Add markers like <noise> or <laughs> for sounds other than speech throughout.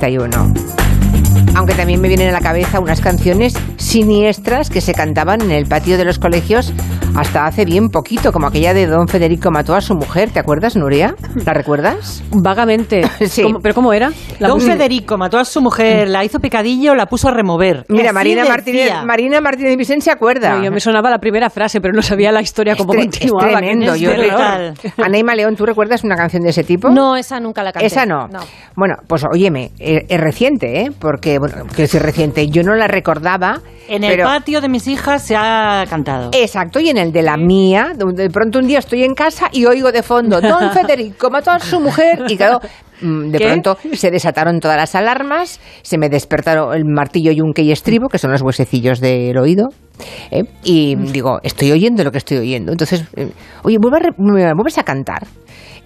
31. Aunque también me vienen a la cabeza unas canciones siniestras que se cantaban en el patio de los colegios hasta hace bien poquito, como aquella de Don Federico mató a su mujer. ¿Te acuerdas, Nuria? ¿La recuerdas? Vagamente. <laughs> Sí. ¿Cómo- ¿Pero cómo era? La Don. Federico mató a su mujer, la hizo picadillo, la puso a remover. Mira, Marina. Martínez, Marina Martínez Vicente se acuerda. No, yo me sonaba la primera frase, pero no sabía la historia como tre- continuaba. es tremendo, yo. <laughs> Anaima León, ¿tú recuerdas una canción de ese tipo? No, esa nunca la canté. Esa no. Bueno, pues óyeme, es, es reciente, ¿eh? Porque, bueno, que es reciente. Yo no la recordaba. En el patio de mis hijas se ha cantado. Exacto, y en el de la mía, donde de pronto un día estoy en casa y oigo de fondo, Don <laughs> Federico mató a su mujer, y claro, mm, de ¿Qué? pronto se desataron todas las alarmas, se me despertaron el martillo, yunque y estribo, que son los huesecillos del oído, ¿eh? y digo, estoy oyendo lo que estoy oyendo. Entonces, eh, oye, vuelve a vuelves a cantar.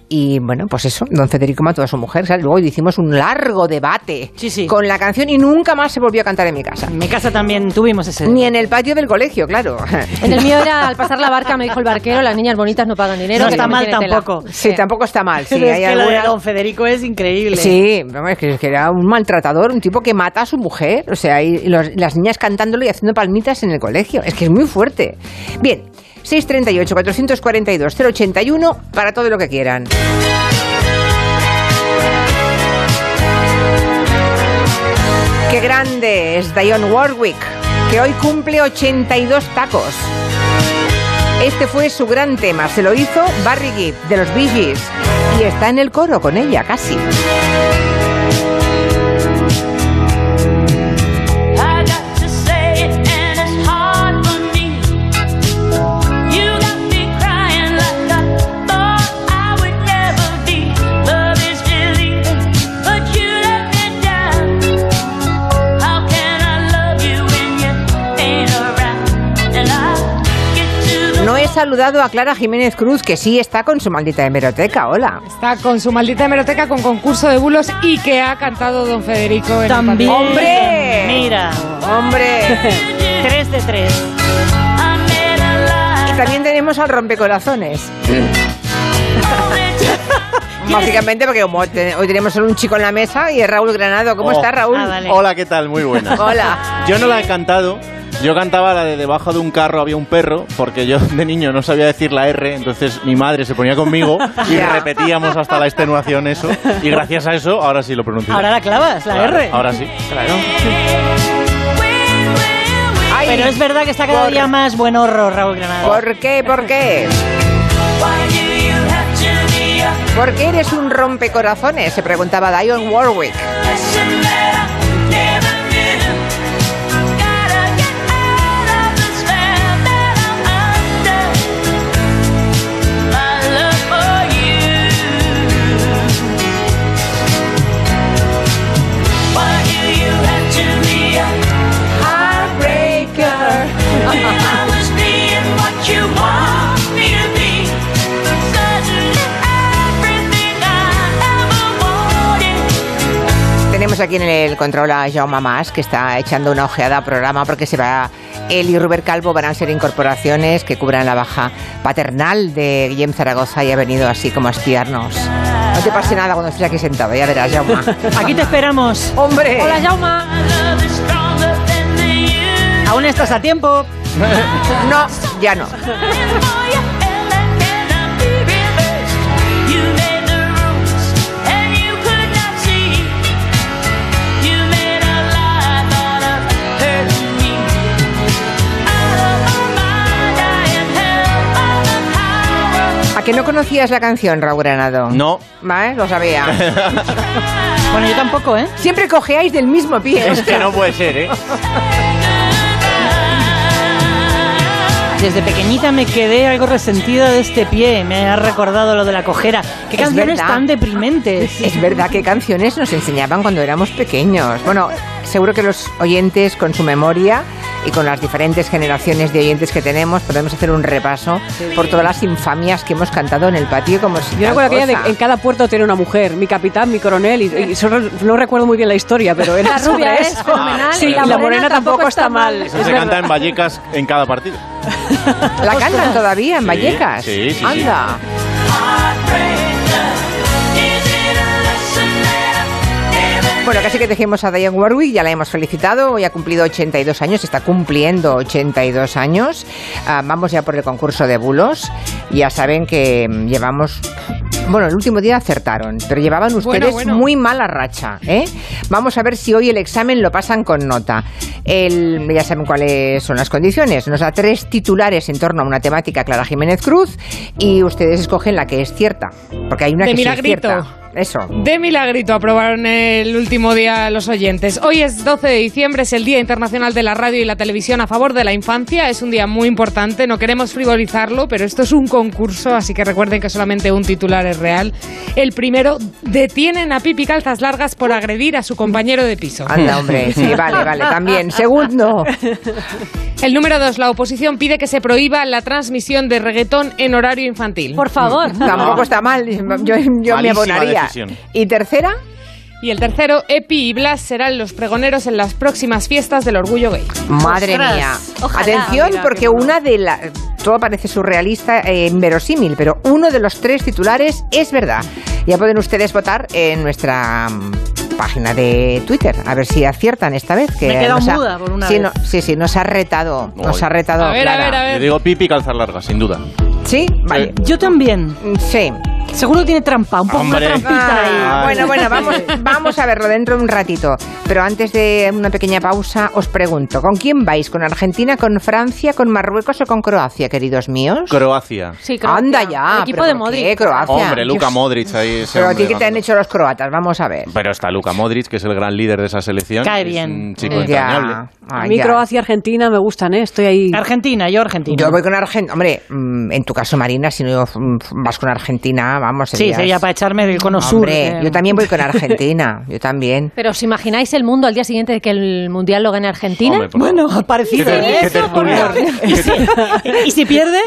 Y bueno, pues eso, don Federico mató a su mujer. ¿sabes? Luego hicimos un largo debate Sí, sí. con la canción y nunca más se volvió a cantar en mi casa. En mi casa también tuvimos ese. Ni en el patio del colegio, claro. En el mío era al pasar la barca, me dijo el barquero, las niñas bonitas no pagan dinero. No que está mal tiene tela". tampoco. Sí, tampoco está mal. Sí, <laughs> es hay que de Don Federico es increíble. Sí, es que, es que era un maltratador, un tipo que mata a su mujer, o sea, y los- las niñas cantándolo y haciendo palmitas en el colegio. Es que es muy fuerte. Bien, 638-442-081 para todo lo que quieran. Qué grande es Dionne Warwick, que hoy cumple 82 tacos. Este fue su gran tema, se lo hizo Barry Gibb de los Bee Gees y está en el coro con ella casi. Saludado a Clara Jiménez Cruz, que sí está con su maldita hemeroteca. Hola. Está con su maldita hemeroteca con concurso de bulos y que ha cantado Don Federico en el También. patio. ¡Hombre! Mira. ¡Hombre! <laughs> 3 de 3. I made a Y también tenemos al rompecorazones. <laughs> Básicamente porque como te- hoy tenemos solo un chico en la mesa y es Raúl Granado. ¿Cómo Oh. está Raúl? Ah, vale. Hola, ¿qué tal? Muy buena. Hola. Yo no la he cantado. Yo cantaba la de debajo de un carro había un perro, porque yo de niño no sabía decir la R, entonces mi madre se ponía conmigo y repetíamos hasta la extenuación eso. Y gracias a eso, ahora sí lo pronuncio. Ahora la clavas, la Claro, R. Ahora sí. Claro. Ay, Pero es verdad que está cada por- día más buen horror, Raúl Granada. ¿Por qué? ¿Por qué? ¿Por qué eres un rompecorazones? Se preguntaba Dionne Warwick. Tenemos aquí en el control a Jaume Mas, que está echando una ojeada al programa porque se va. Él y Rubén Calvo van a ser incorporaciones que cubran la baja paternal de Guillem Zaragoza y ha venido así como a espiarnos. No te pase nada cuando estés aquí sentado, ya verás, Jaume. <laughs> Aquí te esperamos. ¡Hombre! Hola, universe. Aún estás a tiempo. <laughs> No, ya no. Que no conocías la canción, Raúl Granado? No. ¿Vale? Lo sabía. <laughs> Bueno, yo tampoco, ¿eh? Siempre cojeáis del mismo pie. Es que no puede ser, ¿eh? Desde pequeñita me quedé algo resentida de este pie. Me ha recordado lo de la cojera. ¿Qué Es canciones verdad. tan deprimentes? Es verdad que canciones nos enseñaban cuando éramos pequeños. Bueno, seguro que los oyentes con su memoria y con las diferentes generaciones de oyentes que tenemos podemos hacer un repaso por todas las infamias que hemos cantado en el patio como si Yo acuerdo aquella de en cada puerto tiene una mujer, mi capitán, mi coronel, y, y solo- no recuerdo muy bien la historia, pero era La rubia es eso. fenomenal Sí, y la la, morena tampoco está mal. Eso es se verdad. canta en Vallecas en cada partido. La cantan todavía en Vallecas. sí, sí, sí. Anda. Is Bueno, casi que dejemos a Diane Warwick, ya la hemos felicitado, hoy ha cumplido 82 años, está cumpliendo 82 años. Ah, vamos ya por el concurso de bulos. Ya saben que mm, llevamos... Bueno, el último día acertaron, pero llevaban ustedes bueno. muy mala racha. ¿eh? Vamos a ver si hoy el examen lo pasan con nota. El- ya saben cuáles son las condiciones. Nos da tres titulares en torno a una temática Clara Jiménez Cruz y ustedes escogen la que es cierta, porque hay una De que sí es cierta. Eso. De milagrito aprobaron el último día los oyentes. Hoy es 12 de diciembre, es el Día Internacional de la Radio y la Televisión a favor de la infancia. Es un día muy importante, no queremos frivolizarlo, pero esto es un concurso, así que recuerden que solamente un titular es real. El primero, detienen a Pipi Calzas Largas por agredir a su compañero de piso. Anda, hombre, sí, vale, vale, también. Segundo, El número dos, la oposición pide que se prohíba la transmisión de reggaetón en horario infantil. Por favor. tampoco está mal, yo, yo me abonaría. Decisión. Y tercera, Y el tercero, Epi y Blas serán los pregoneros en las próximas fiestas del orgullo gay. madre Ostras, mía. ojalá, Atención, mira, porque una de las... Todo parece surrealista, eh, inverosímil, pero uno de los tres titulares es verdad. Ya pueden ustedes votar en nuestra mm, página de Twitter, a ver si aciertan esta vez. Que Me he quedado nos ha- muda por una sí, vez. no- sí, sí, nos ha retado, nos Ay. ha retado A ver, a ver, a ver. Yo digo pipi calzar larga, sin duda. ¿Sí? Vale. Yo también. Sí. Seguro que tiene trampa, un poco una trampita ahí. Ah, Ay. bueno, bueno, <laughs> vamos, vamos a verlo dentro de un ratito. Pero antes de una pequeña pausa, os pregunto, ¿con quién vais? ¿Con Argentina, con Francia, con Marruecos o con Croacia, queridos míos? Croacia. Sí, Croacia. Anda ya. El equipo ¿pero de Modric. qué, Croacia? Hombre, Luka Dios. Modric ahí. ese Pero hombre aquí, ¿qué te han hecho los croatas? Vamos a ver. Pero está Luka Modric, que es el gran líder de esa selección. Cae Es bien. un chico Ya. entrañable. A mí ya. Croacia y Argentina me gustan, ¿eh? Estoy ahí. Argentina, yo Argentina. Yo voy con Argentina. Hombre, mm, en tu caso, Marina, si no mm, vas con Argentina, vamos. Sí, sería para echarme del cono sur. Hombre, eh. yo también voy con Argentina. <laughs> Yo también. Pero ¿os imagináis el mundo al día siguiente de que el Mundial lo gane Argentina? Hombre, Bueno, parecido. ¿Qué ¿eh? qué tertulia? ¿Y si, ¿Y si pierde?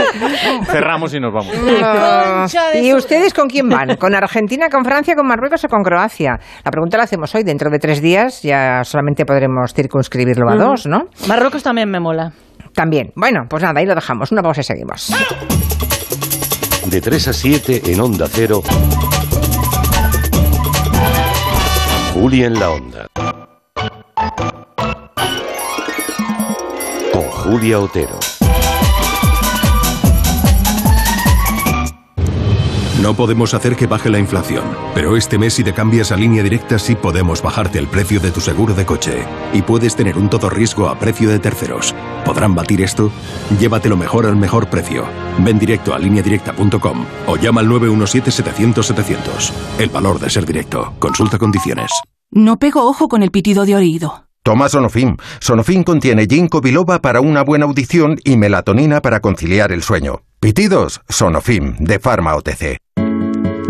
<laughs> Cerramos y nos vamos. Ah, ¿Y ustedes con quién van? ¿Con Argentina, con Francia, con Marruecos o con Croacia? La pregunta la hacemos hoy. Dentro de tres días ya solamente podremos circunscribirlo a dos, ¿no? Marruecos también me mola. También. Bueno, pues nada, ahí lo dejamos. Una pausa y seguimos. De 3 a 7 en Onda Cero. Juli en la Onda. Con Julia Otero. No podemos hacer que baje la inflación, pero este mes si te cambias a línea directa sí podemos bajarte el precio de tu seguro de coche. Y puedes tener un todo riesgo a precio de terceros. ¿Podrán batir esto? Llévatelo mejor al mejor precio. Ven directo a lineadirecta.com o llama al 917-700-700. El valor de ser directo. Consulta condiciones. No pego ojo con el pitido de oído. Toma Sonofim. Sonofim contiene ginkgo biloba para una buena audición y melatonina para conciliar el sueño. Pitidos, Sonofim, de Pharma OTC.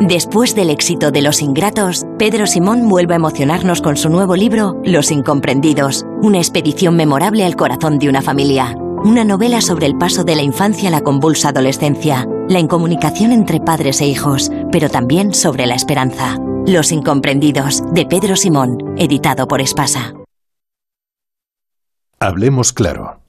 Después del éxito de Los Ingratos, Pedro Simón vuelve a emocionarnos con su nuevo libro Los Incomprendidos, una expedición memorable al corazón de una familia. Una novela sobre el paso de la infancia a la convulsa adolescencia, la incomunicación entre padres e hijos, pero también sobre la esperanza. Los Incomprendidos, de Pedro Simón, editado por Espasa. Hablemos claro.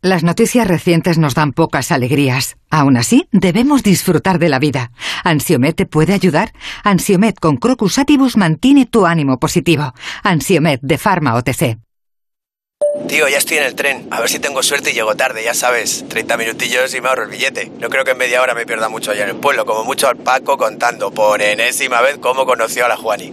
Las noticias recientes nos dan pocas alegrías. Aún así, debemos disfrutar de la vida. ¿Ansiomet te puede ayudar? Ansiomet con Crocus Atibus mantiene tu ánimo positivo. Ansiomet de Pharma OTC. Tío, ya estoy en el tren. A ver si tengo suerte y llego tarde, ya sabes. 30 minutillos y me ahorro el billete. No creo que en media hora me pierda mucho allá en el pueblo. Como mucho al Paco contando por enésima vez cómo conoció a la Juani.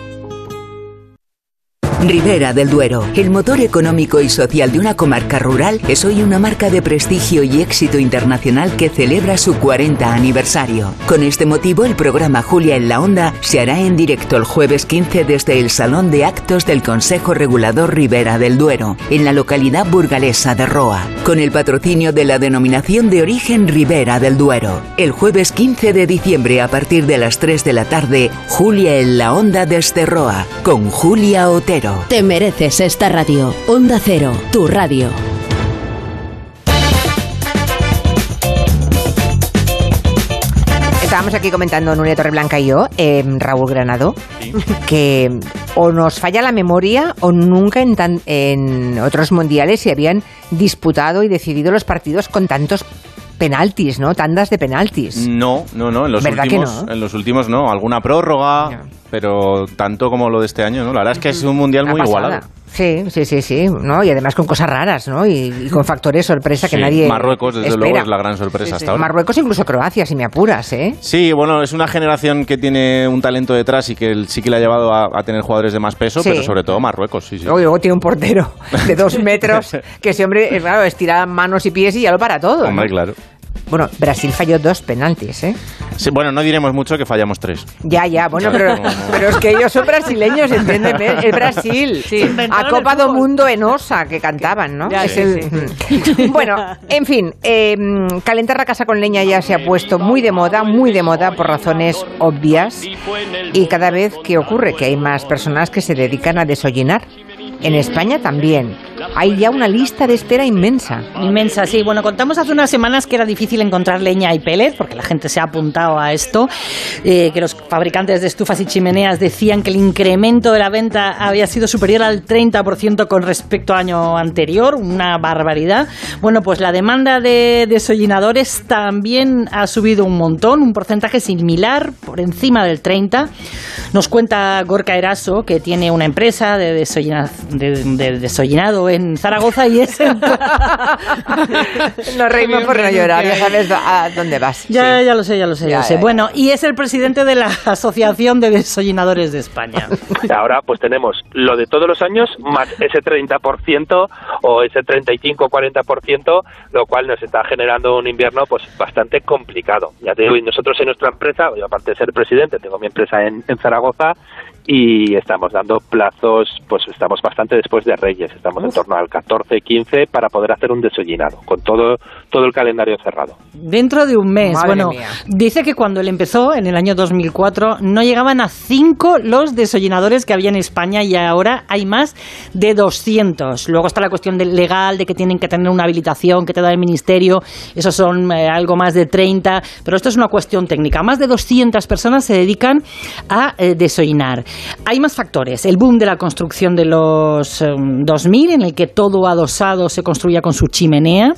Ribera del Duero, el motor económico y social de una comarca rural, es hoy una marca de prestigio y éxito internacional que celebra su 40 aniversario. Con este motivo, el programa Julia en la Onda se hará en directo el jueves 15 desde el Salón de Actos del Consejo Regulador Ribera del Duero, en la localidad burgalesa de Roa, con el patrocinio de la denominación de origen Ribera del Duero. El jueves 15 de diciembre a partir de las 3 de la tarde, Julia en la Onda desde Roa, con Julia Otero. Te mereces esta radio. Onda Cero, tu radio. Estábamos aquí comentando Nuria Torreblanca y yo, eh, Raúl Granado, <laughs> que o nos falla la memoria o nunca en, tan- en otros mundiales se habían disputado y decidido los partidos con tantos penaltis, ¿no? Tandas de penaltis. No, no, no. En los ¿Verdad que últimos, no? en los últimos no. Alguna prórroga, pero tanto como lo de este año, ¿no? La verdad es que es un mundial Una muy pasada. igualado. Sí, sí, sí, sí, ¿no? Y además con cosas raras, ¿no? Y, y con factores sorpresa que Sí, nadie Marruecos, desde espera. luego, es la gran sorpresa hasta ahora. Marruecos, incluso Croacia, si me apuras, ¿eh? Sí, bueno, es una generación que tiene un talento detrás y que sí que le ha llevado a, a tener jugadores de más peso, Sí. pero sobre todo Marruecos, sí, sí. Luego, luego tiene un portero de dos <laughs> metros que ese hombre, eh, claro, estira manos y pies y ya lo para todo. ¿no? Hombre, claro. Bueno, Brasil falló dos penaltis, ¿eh? Sí, bueno, no diremos mucho que fallamos tres. Ya, ya, bueno, pero, no, no. pero es que ellos son brasileños, entiéndeme, <laughs> es Brasil. A Copa do fútbol. Mundo en Osa, que cantaban, ¿no? Ya, Es sí, el- <laughs> Bueno, en fin, eh, calentar la casa con leña ya se ha puesto muy de moda, muy de moda por razones obvias. Y cada vez que ocurre que hay más personas que se dedican a desollinar. En España también. Hay ya una lista de espera inmensa. Inmensa, sí. Bueno, contamos hace unas semanas que era difícil encontrar leña y pellet, porque la gente se ha apuntado a esto, eh, que los fabricantes de estufas y chimeneas decían que el incremento de la venta había sido superior al 30% con respecto al año anterior, una barbaridad. Bueno, pues la demanda de desollinadores también ha subido un montón, un porcentaje similar, por encima del 30%. Nos cuenta Gorka Eraso, que tiene una empresa de, desollina- de- de desollinado en Zaragoza y es Nos reímos por no llorar, ya sabes a dónde vas. Ya, Sí. ya lo sé, ya lo sé, ya Ya, lo sé. ya, ya. Bueno, y es el presidente de la Asociación de Desollinadores de España. Ahora pues tenemos lo de todos los años más ese 30% o ese 35-40%, lo cual nos está generando un invierno pues bastante complicado. Ya te digo, y nosotros en nuestra empresa, yo aparte de ser presidente, tengo mi empresa en, en Zaragoza y estamos dando plazos, pues estamos bastante después de Reyes, estamos en torno al 14-15 para poder hacer un desollinado, con todo, todo el calendario cerrado. Dentro de un mes. Madre bueno, mía. dice que cuando él empezó, en el año 2004, no llegaban a cinco los desollinadores que había en España y ahora hay más de 200. Luego está la cuestión del legal, de que tienen que tener una habilitación que te da el ministerio. Esos son eh, algo más de 30. Pero esto es una cuestión técnica. Más de 200 personas se dedican a eh, desollinar. Hay más factores. El boom de la construcción de los eh, 2000, en el que todo adosado se construía con su chimenea,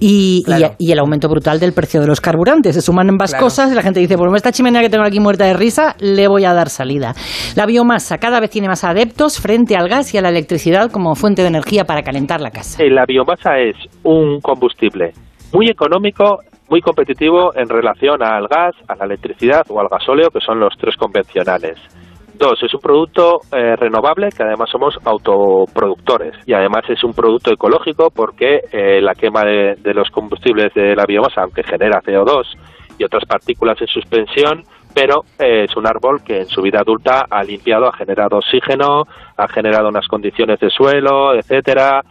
y, y- y el aumento brutal del precio de los carburantes. Se suman ambas Claro. cosas y la gente dice, por esta chimenea que tengo aquí muerta de risa, le voy a dar salida. La biomasa cada vez tiene más adeptos frente al gas y a la electricidad como fuente de energía para calentar la casa. Eh, La biomasa es un combustible muy económico, muy competitivo en relación al gas, a la electricidad o al gasóleo, que son los tres convencionales. Dos, es un producto eh, renovable que además somos autoproductores y además es un producto ecológico porque eh, la quema de, los combustibles de la biomasa, aunque genera CO2 y otras partículas en suspensión, pero eh, es un árbol que en su vida adulta ha limpiado, ha generado oxígeno, ha generado unas condiciones de suelo, etcétera,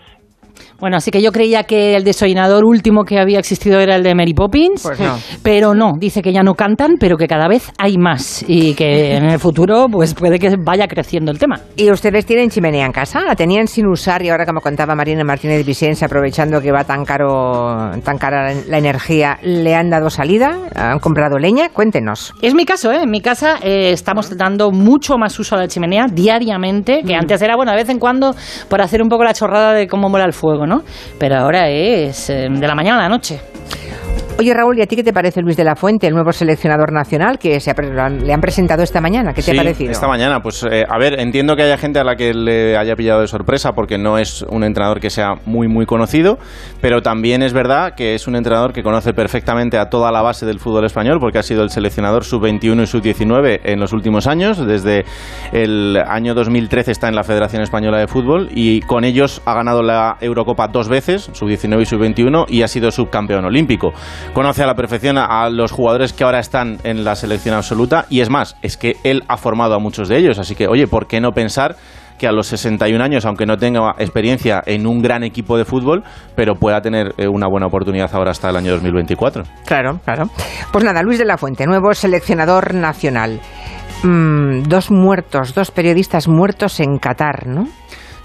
Bueno, así que yo creía que el desollinador último que había existido era el de Mary Poppins, Pues no. <laughs> pero no, dice que ya no cantan, pero que cada vez hay más y que en el futuro pues puede que vaya creciendo el tema. ¿Y ustedes tienen chimenea en casa? ¿La tenían sin usar y ahora, como contaba Marina Martínez Vicens, aprovechando que va tan caro, tan cara la energía, le han dado salida? ¿Han comprado leña? Cuéntenos. Es mi caso, ¿eh? En mi casa eh, estamos dando mucho más uso a la chimenea diariamente, que antes era, bueno, de vez en cuando por hacer un poco la chorrada de cómo mola el fuego, Pero ahora es eh, de la mañana a la noche. Oye, Raúl, ¿y a ti qué te parece Luis de la Fuente, el nuevo seleccionador nacional que se ha le han presentado esta mañana? ¿Qué te Sí, ha parecido? Esta mañana, pues eh, a ver, entiendo que haya gente a la que le haya pillado de sorpresa porque no es un entrenador que sea muy, muy conocido, pero también es verdad que es un entrenador que conoce perfectamente a toda la base del fútbol español porque ha sido el seleccionador sub-21 y sub-19 en los últimos años. Desde el año 2013 está en la Federación Española de Fútbol y con ellos ha ganado la Eurocopa dos veces, sub-19 y sub-21, y ha sido subcampeón olímpico. Conoce a la perfección a, los jugadores que ahora están en la selección absoluta y es más, es que él ha formado a muchos de ellos, así que oye, ¿por qué no pensar que a los 61 años, aunque no tenga experiencia en un gran equipo de fútbol, pero pueda tener eh, una buena oportunidad ahora hasta el año 2024? Claro, claro. Pues nada, Luis de la Fuente, nuevo seleccionador nacional. Mm, dos muertos, dos periodistas muertos en Qatar, ¿no?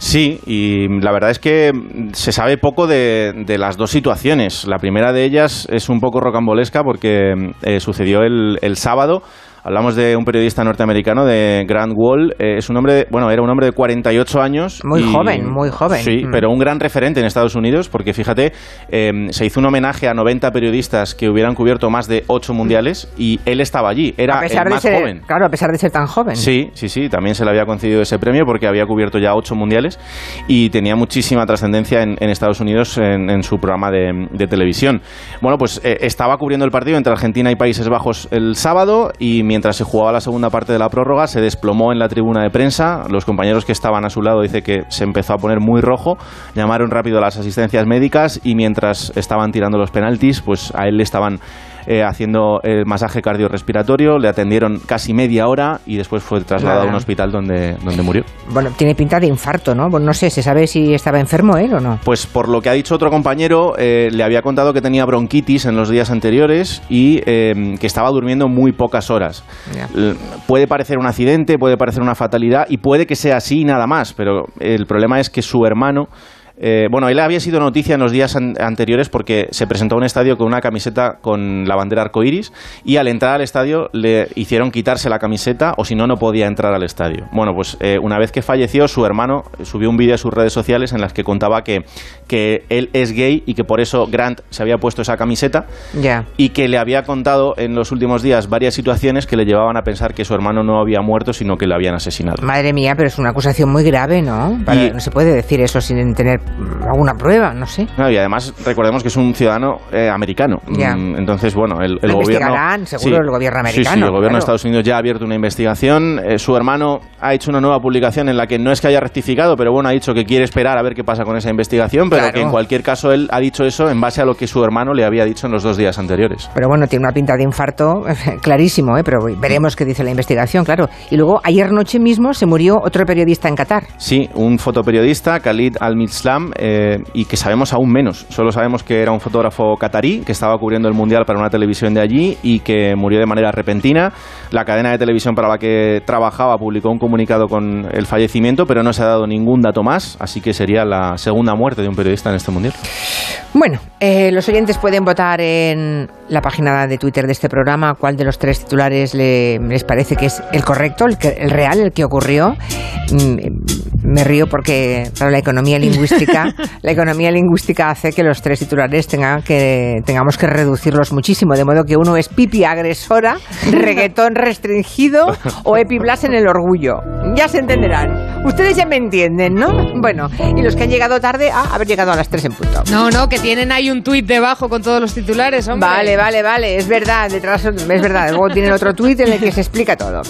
Sí, y la verdad es que se sabe poco de, de las dos situaciones. La primera de ellas es un poco rocambolesca porque eh, sucedió el, el sábado. Hablamos de un periodista norteamericano, de Grant Wall. Eh, es un hombre, bueno, era un hombre de 48 años. Muy y- joven, muy joven. Sí, Mm. pero un gran referente en Estados Unidos, porque fíjate, eh, se hizo un homenaje a 90 periodistas que hubieran cubierto más de 8 mundiales y él estaba allí. Era a pesar el de más ser, joven. claro, a pesar de ser tan joven. Sí, sí, sí, también se le había concedido ese premio porque había cubierto ya ocho mundiales y tenía muchísima trascendencia en, en Estados Unidos en, en su programa de, de televisión. Bueno, pues eh, estaba cubriendo el partido entre Argentina y Países Bajos el sábado y mientras se jugaba la segunda parte de la prórroga se desplomó en la tribuna de prensa. Los compañeros que estaban a su lado dice que se empezó a poner muy rojo, llamaron rápido a las asistencias médicas y mientras estaban tirando los penaltis, pues a él le estaban eh, haciendo el masaje cardiorrespiratorio, le atendieron casi media hora y después fue trasladado a un hospital donde, donde murió. Bueno, tiene pinta de infarto, ¿no? Bueno, no sé, ¿se sabe si estaba enfermo él o no? Pues por lo que ha dicho otro compañero, eh, le había contado que tenía bronquitis en los días anteriores y eh, que estaba durmiendo muy pocas horas. Puede parecer un accidente, puede parecer una fatalidad y puede que sea así y nada más, pero el problema es que su hermano... eh, bueno, él había sido noticia en los días an- anteriores porque se presentó a un estadio con una camiseta con la bandera arcoiris y al entrar al estadio le hicieron quitarse la camiseta o si no, no podía entrar al estadio. Bueno, pues eh, una vez que falleció, su hermano subió un vídeo a sus redes sociales en las que contaba que, que él es gay y que por eso Grant se había puesto esa camiseta Ya. y que le había contado en los últimos días varias situaciones que le llevaban a pensar que su hermano no había muerto, sino que le habían asesinado. Madre mía, pero es una acusación muy grave, ¿no? Para- Y- No se puede decir eso sin tener alguna prueba, no sé. No, y además recordemos que es un ciudadano eh, americano. Mm, Entonces, bueno, el, el gobierno... investigarán, seguro, el gobierno Sí, sí, americano, el gobierno claro. de Estados Unidos ya ha abierto una investigación. Eh, su hermano ha hecho una nueva publicación en la que no es que haya rectificado, pero bueno, ha dicho que quiere esperar a ver qué pasa con esa investigación, pero Claro. que en cualquier caso él ha dicho eso en base a lo que su hermano le había dicho en los dos días anteriores. Pero bueno, tiene una pinta de infarto <laughs> clarísimo, ¿eh? Pero veremos qué dice la investigación, claro. Y luego, ayer noche mismo se murió otro periodista en Qatar. Sí, un fotoperiodista, Khalid Al-Mislam, eh, y que sabemos aún menos. Solo sabemos que era un fotógrafo catarí que estaba cubriendo el Mundial para una televisión de allí y que murió de manera repentina. La cadena de televisión para la que trabajaba publicó un comunicado con el fallecimiento, pero no se ha dado ningún dato más, así que sería la segunda muerte de un periodista en este Mundial. Bueno, eh, los oyentes pueden votar en la página de Twitter de este programa cuál de los tres titulares le- les parece que es el correcto, el, que- el real, el que ocurrió. Mm, Me río porque claro, la economía lingüística, la economía lingüística hace que los tres titulares tengan que tengamos que reducirlos muchísimo, de modo que uno es pipi agresora, reggaetón restringido o epiblas en el orgullo. Ya se entenderán. Ustedes ya me entienden, ¿no? Bueno, y los que han llegado tarde a haber llegado a las tres en punto. No, no, que tienen ahí un tuit debajo con todos los titulares, hombre. Vale, vale, vale, es verdad, detrás es verdad. Luego tienen otro tuit en el que se explica todo.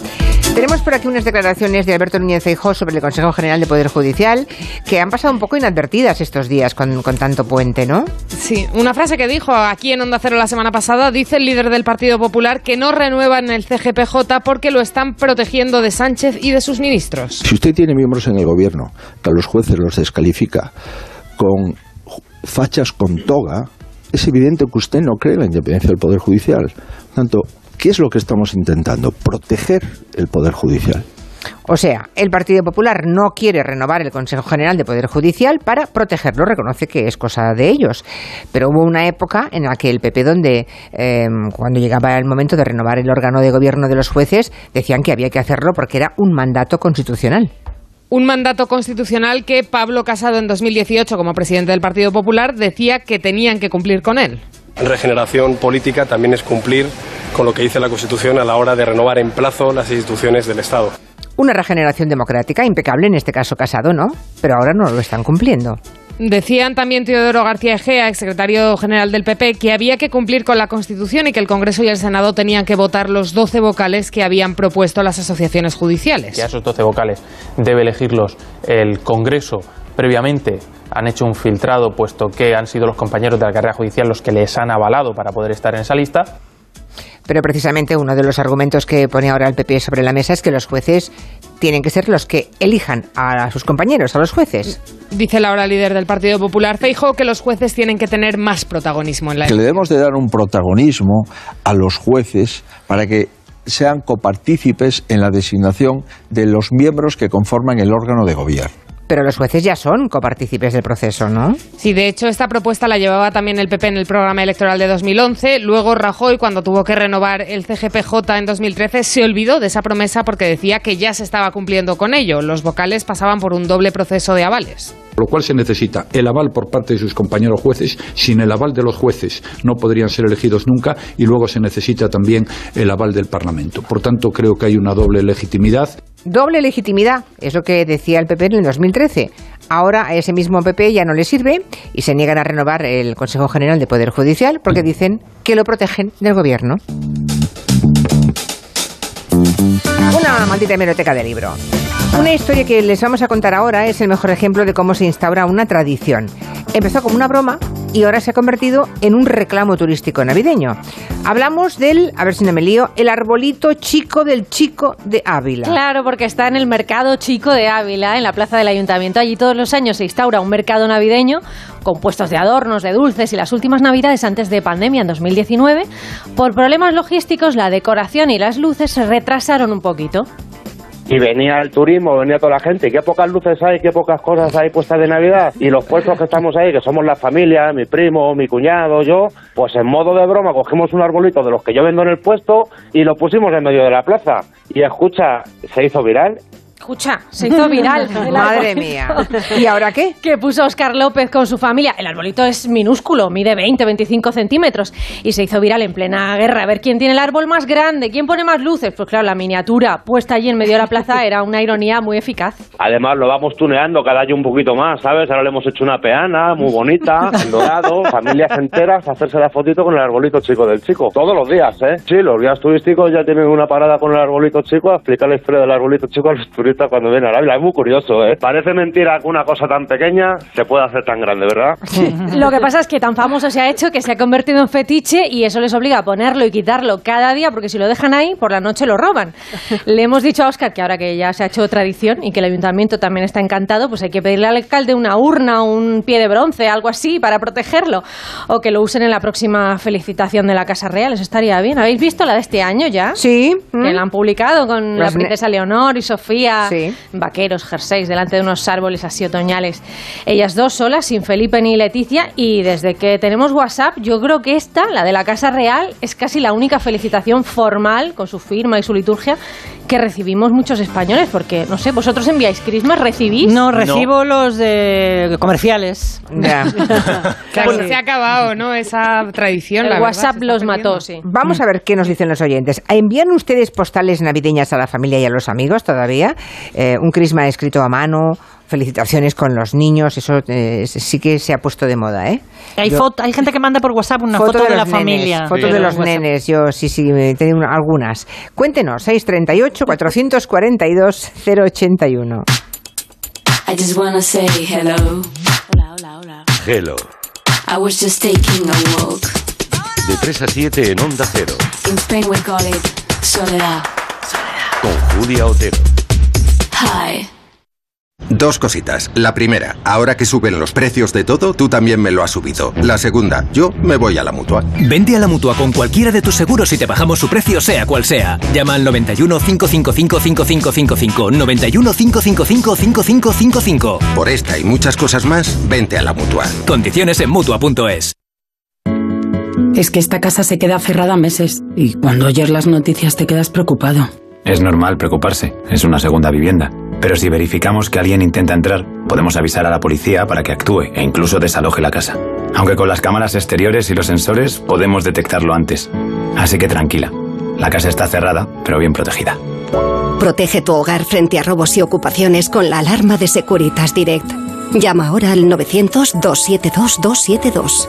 Tenemos por aquí unas declaraciones de Alberto Núñez Feijóo sobre el Consejo General de Poder Judicial que han pasado un poco inadvertidas estos días con, con tanto puente, ¿no? Sí, una frase que dijo aquí en Onda Cero la semana pasada, dice el líder del Partido Popular que no renuevan el CGPJ porque lo están protegiendo de Sánchez y de sus ministros. Si usted tiene miembros en el gobierno que a los jueces los descalifica con fachas con toga, es evidente que usted no cree en la independencia del Poder Judicial. Por tanto, ¿qué es lo que estamos intentando? Proteger el Poder Judicial. O sea, el Partido Popular no quiere renovar el Consejo General de Poder Judicial para protegerlo, reconoce que es cosa de ellos. Pero hubo una época en la que el PP, donde eh, cuando llegaba el momento de renovar el órgano de gobierno de los jueces, decían que había que hacerlo porque era un mandato constitucional. Un mandato constitucional que Pablo Casado en 2018, como presidente del Partido Popular, decía que tenían que cumplir con él. Regeneración política también es cumplir con lo que dice la Constitución a la hora de renovar en plazo las instituciones del Estado. Una regeneración democrática impecable, en este caso Casado, ¿no? Pero ahora no lo están cumpliendo. Decían también Teodoro García Egea, exsecretario general del PP, que había que cumplir con la Constitución y que el Congreso y el Senado tenían que votar los 12 vocales que habían propuesto las asociaciones judiciales. Ya esos 12 vocales debe elegirlos el Congreso previamente han hecho un filtrado, puesto que han sido los compañeros de la carrera judicial los que les han avalado para poder estar en esa lista. Pero precisamente uno de los argumentos que pone ahora el PP sobre la mesa es que los jueces tienen que ser los que elijan a sus compañeros, a los jueces. Dice la ahora líder del Partido Popular, Feijo, que los jueces tienen que tener más protagonismo en la Que le debemos de dar un protagonismo a los jueces para que sean copartícipes en la designación de los miembros que conforman el órgano de gobierno. Pero los jueces ya son copartícipes del proceso, ¿no? Sí, de hecho, esta propuesta la llevaba también el PP en el programa electoral de 2011. Luego Rajoy, cuando tuvo que renovar el CGPJ en 2013, se olvidó de esa promesa porque decía que ya se estaba cumpliendo con ello. Los vocales pasaban por un doble proceso de avales. Por lo cual se necesita el aval por parte de sus compañeros jueces. Sin el aval de los jueces no podrían ser elegidos nunca y luego se necesita también el aval del Parlamento. Por tanto, creo que hay una doble legitimidad. Doble legitimidad, es lo que decía el PP en el 2013. Ahora a ese mismo PP ya no le sirve y se niegan a renovar el Consejo General de Poder Judicial porque dicen que lo protegen del gobierno. Una maldita hemeroteca de libro. Una historia que les vamos a contar ahora es el mejor ejemplo de cómo se instaura una tradición. Empezó como una broma y ahora se ha convertido en un reclamo turístico navideño. Hablamos del, a ver si no me lío, el arbolito chico del chico de Ávila. Claro, porque está en el mercado chico de Ávila, en la plaza del ayuntamiento. Allí todos los años se instaura un mercado navideño con puestos de adornos, de dulces y las últimas navidades antes de pandemia en 2019, por problemas logísticos la decoración y las luces se retrasaron un poquito. Y venía el turismo, venía toda la gente. Qué pocas luces hay, qué pocas cosas hay puestas de Navidad. Y los puestos que estamos ahí, que somos la familia, mi primo, mi cuñado, yo, pues en modo de broma cogimos un arbolito de los que yo vendo en el puesto y lo pusimos en medio de la plaza. Y escucha, se hizo viral Escucha, se hizo viral. <laughs> el Madre mía. ¿Y ahora qué? Que puso Oscar López con su familia. El arbolito es minúsculo, mide 20, 25 centímetros. Y se hizo viral en plena guerra. A ver quién tiene el árbol más grande, quién pone más luces. Pues claro, la miniatura puesta allí en medio de la plaza era una ironía muy eficaz. Además, lo vamos tuneando cada año un poquito más, ¿sabes? Ahora le hemos hecho una peana muy bonita, en dorado, familias enteras, a hacerse la fotito con el arbolito chico del chico. Todos los días, ¿eh? Sí, los días turísticos ya tienen una parada con el arbolito chico a explicar la historia del arbolito chico a los turistas cuando vienen a Ávila. Es muy curioso, ¿eh? Parece mentira que una cosa tan pequeña se pueda hacer tan grande, ¿verdad? Lo que pasa es que tan famoso se ha hecho que se ha convertido en fetiche y eso les obliga a ponerlo y quitarlo cada día porque si lo dejan ahí, por la noche lo roban. Le hemos dicho a Oscar que ahora que ya se ha hecho tradición y que el ayuntamiento también está encantado, pues hay que pedirle al alcalde una urna, un pie de bronce, algo así para protegerlo. O que lo usen en la próxima felicitación de la Casa Real, eso estaría bien. ¿Habéis visto la de este año ya? Sí. Que la han publicado con Las la princesa Leonor y Sofía, Vaqueros, jerseys, delante de unos árboles así otoñales. Ellas dos solas, sin Felipe ni Leticia, y desde que tenemos WhatsApp, yo creo que esta, la de la Casa Real, es casi la única felicitación formal, con su firma y su liturgia, que recibimos muchos españoles, porque, no sé, vosotros enviáis Christmas, recibís. No, recibo los de comerciales. Ya. <laughs> <laughs> Claro, se ha acabado, ¿no? Esa tradición. El la WhatsApp los mató, sí. Vamos a ver qué nos dicen los oyentes. ¿Envían ustedes postales navideñas a la familia y a los amigos todavía? Eh, un crisma escrito a mano, felicitaciones con los niños, eso eh, sí que se ha puesto de moda, ¿eh? Hay, Yo- foto- hay gente que manda por WhatsApp una foto, de, la los nenes, familia. Foto de los nenes, yo sí, sí, tengo una- algunas. Cuéntenos, 638 442 081. I just wanna say hello. Hola, hola, hola. Hello. I was just taking a walk. De 3 a 7 en Onda Cero. In Spain we call it soledad. Con Julia Otero. Hi. Dos cositas. La primera, ahora que suben los precios de todo, tú también me lo has subido. La segunda, yo me voy a la mutua. Vente a la mutua con cualquiera de tus seguros y te bajamos su precio, sea cual sea. Llama al 91 555 5555. 91 555 5555. Por esta y muchas cosas más, vente a la mutua. Condiciones en mutua.es. Es que esta casa se queda cerrada meses y cuando oyes las noticias te quedas preocupado. Es normal preocuparse, es una segunda vivienda. Pero si verificamos que alguien intenta entrar, podemos avisar a la policía para que actúe e incluso desaloje la casa. Aunque con las cámaras exteriores y los sensores podemos detectarlo antes. Así que tranquila. La casa está cerrada, pero bien protegida. Protege tu hogar frente a robos y ocupaciones con la alarma de Securitas Direct. Llama ahora al 900-272-272.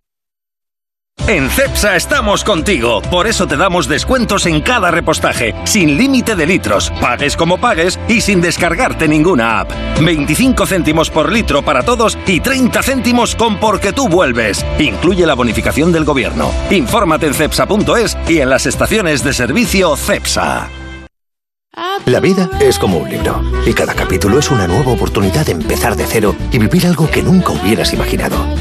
En CEPSA estamos contigo, por eso te damos descuentos en cada repostaje, sin límite de litros, pagues como pagues y sin descargarte ninguna app. 25 céntimos por litro para todos y 30 céntimos con porque tú vuelves. Incluye la bonificación del gobierno. Infórmate en cepsa.es y en las estaciones de servicio CEPSA. La vida es como un libro y cada capítulo es una nueva oportunidad de empezar de cero y vivir algo que nunca hubieras imaginado.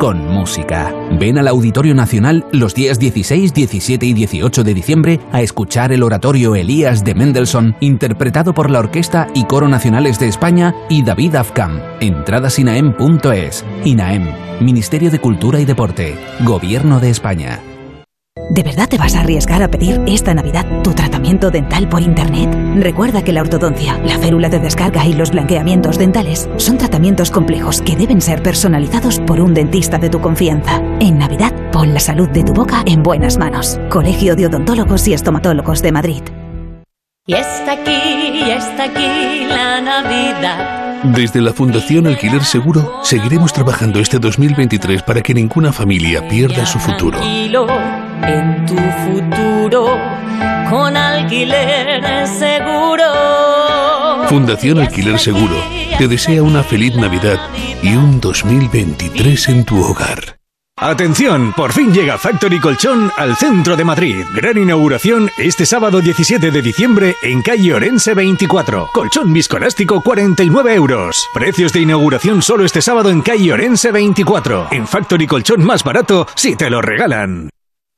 con música. Ven al Auditorio Nacional los días 16, 17 y 18 de diciembre a escuchar el oratorio Elías de Mendelssohn, interpretado por la Orquesta y Coro Nacionales de España y David Afkam. Entradas inaem.es. INAEM, Ministerio de Cultura y Deporte, Gobierno de España. ¿De verdad te vas a arriesgar a pedir esta Navidad tu tratamiento dental por Internet? Recuerda que la ortodoncia, la férula de descarga y los blanqueamientos dentales son tratamientos complejos que deben ser personalizados por un dentista de tu confianza. En Navidad, pon la salud de tu boca en buenas manos. Colegio de Odontólogos y Estomatólogos de Madrid. Y está aquí, y está aquí la Navidad. Desde la Fundación Alquiler Seguro seguiremos trabajando este 2023 para que ninguna familia pierda su futuro. En tu futuro con alquiler seguro. Fundación Alquiler Seguro te desea una feliz Navidad y un 2023 en tu hogar. Atención, por fin llega Factory Colchón al centro de Madrid. Gran inauguración este sábado 17 de diciembre en calle Orense 24. Colchón viscoelástico 49 euros. Precios de inauguración solo este sábado en calle Orense 24. En Factory Colchón más barato si te lo regalan.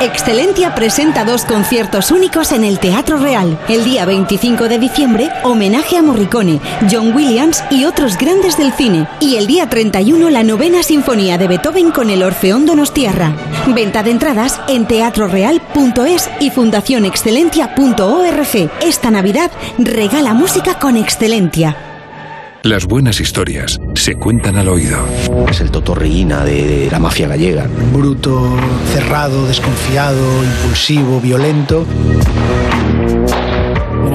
Excelentia presenta dos conciertos únicos en el Teatro Real. El día 25 de diciembre, homenaje a Morricone, John Williams y otros grandes del cine. Y el día 31, la novena sinfonía de Beethoven con el Orfeón Donostiarra. Venta de entradas en teatroreal.es y fundacionexcelentia.org. Esta Navidad regala música con Excelentia. Las buenas historias se cuentan al oído. Es el totorriina de, de la mafia gallega. Bruto, cerrado, desconfiado, impulsivo, violento.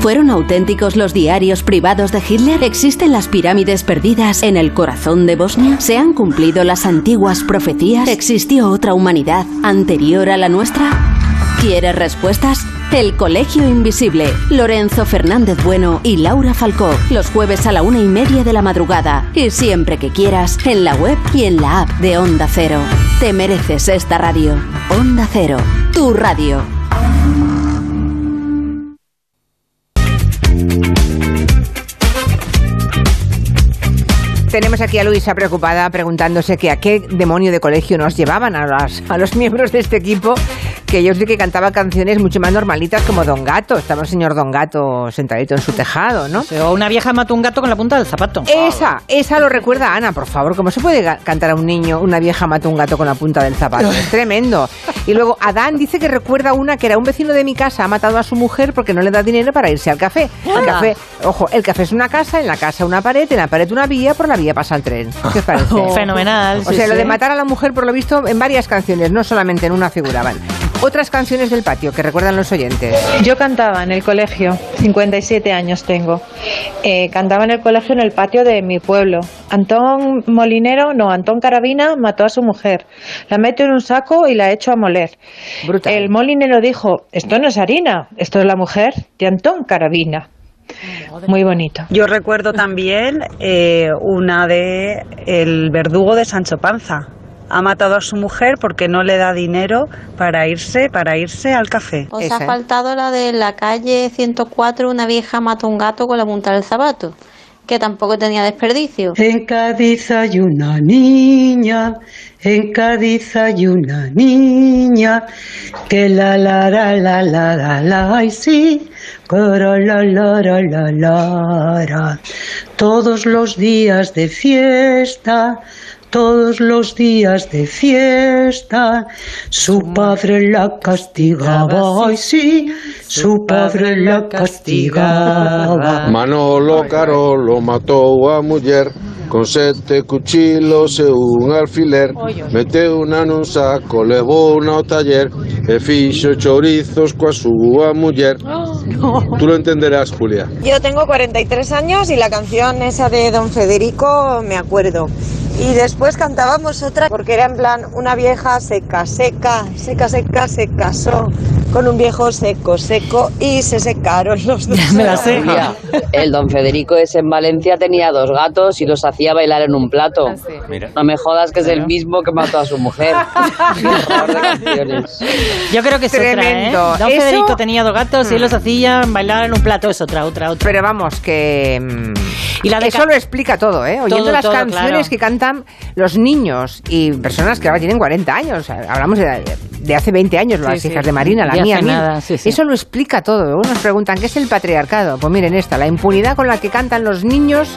¿Fueron auténticos los diarios privados de Hitler? ¿Existen las pirámides perdidas en el corazón de Bosnia? ¿Se han cumplido las antiguas profecías? ¿Existió otra humanidad anterior a la nuestra? ¿Quieres respuestas? El Colegio Invisible. Lorenzo Fernández Bueno y Laura Falcó. Los jueves a la una y media de la madrugada. Y siempre que quieras, en la web y en la app de Onda Cero. Te mereces esta radio. Onda Cero. Tu radio. Tenemos aquí a Luisa preocupada preguntándose a qué demonio de colegio nos llevaban a, las- a los miembros de este equipo, que yo sé que cantaba canciones mucho más normalitas como Don Gato. Estaba el señor Don Gato sentadito en su tejado, ¿no? O una vieja mata un gato con la punta del zapato. Esa, esa lo recuerda Ana, por favor. ¿Cómo se puede cantar a un niño una vieja mata un gato con la punta del zapato? Es tremendo. Y luego Adán dice que recuerda una que era un vecino de mi casa, ha matado a su mujer porque no le da dinero para irse al café. El Anda. café, ojo, el café es una casa, en la casa una pared, en la pared una vía, por la vía pasa el tren. ¿Qué os parece? <laughs> Fenomenal, O sí, sea, lo sí. de matar a la mujer, por lo visto, en varias canciones, no solamente en una figuraban. Otras canciones del patio que recuerdan los oyentes. Yo cantaba en el colegio, 57 años tengo. Eh, cantaba en el colegio en el patio de mi pueblo. Antón Molinero, no, Antón Carabina mató a su mujer. La metió en un saco y la echó a moler. El molinero dijo, esto no es harina, esto es la mujer de Antón Carabina. Muy bonito. Yo recuerdo también eh, una de el verdugo de Sancho Panza. Ha matado a su mujer porque no le da dinero para irse, para irse al café. Os ha faltado la de la calle 104, una vieja mata un gato con la punta del zapato, que tampoco tenía desperdicio. En Cádiz hay una niña, en Cádiz hay una niña, que la la la la la la la y sí, coro la la la la la la. Todos los días de fiesta, todos los días de fiesta, su padre la castigaba, y sí, su padre la castigaba. Manolo Carolo matou a muller con sete cuchilos e un alfiler Meteu una nun saco, levou una ao taller E fixo chourizos coa súa muller. <gasps> Tú lo entenderás, Julia. Yo tengo 43 años y la canción esa de Don Federico me acuerdo. Y después cantábamos otra porque era en plan una vieja seca, seca, seca, seca, se casó con un viejo seco, seco y se secaron los dos. <laughs> Julia, el don Federico ese en Valencia tenía dos gatos y los hacía bailar en un plato. No me jodas que es el mismo que mató a su mujer. <laughs> Yo creo que es Tremendo. otra, ¿eh? Don Eso- Federico tenía dos gatos y Mm. los hacía bailar en un plato. Es otra, otra, otra. Pero vamos, que. mm, Y la de eso lo explica todo, ¿eh? Oyendo Todo, las todo, canciones claro. que cantan los niños y personas que ahora tienen 40 años. Hablamos de, de hace 20 años, las Sí, hijas sí. de Marina, la Nada, sí, sí. Eso lo explica todo. Nos preguntan, ¿qué es el patriarcado? Pues miren esta, la impunidad con la que cantan los niños